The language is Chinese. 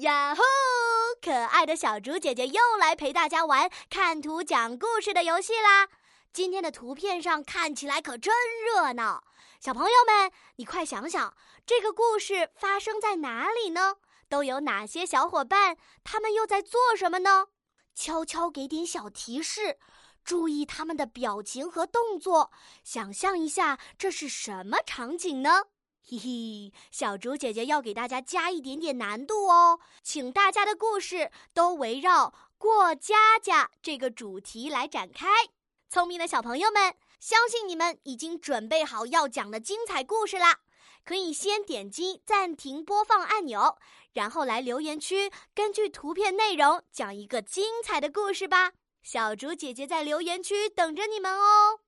呀吼！可爱的小竹姐姐又来陪大家玩看图讲故事的游戏啦。今天的图片上看起来可真热闹，小朋友们，你快想想，这个故事发生在哪里呢？都有哪些小伙伴？他们又在做什么呢？悄悄给点小提示，注意他们的表情和动作，想象一下这是什么场景呢？嘿嘿，小竹姐姐要给大家加一点点难度哦，请大家的故事都围绕过家家这个主题来展开。聪明的小朋友们，相信你们已经准备好要讲的精彩故事啦！可以先点击暂停播放按钮，然后来留言区根据图片内容讲一个精彩的故事吧。小竹姐姐在留言区等着你们哦。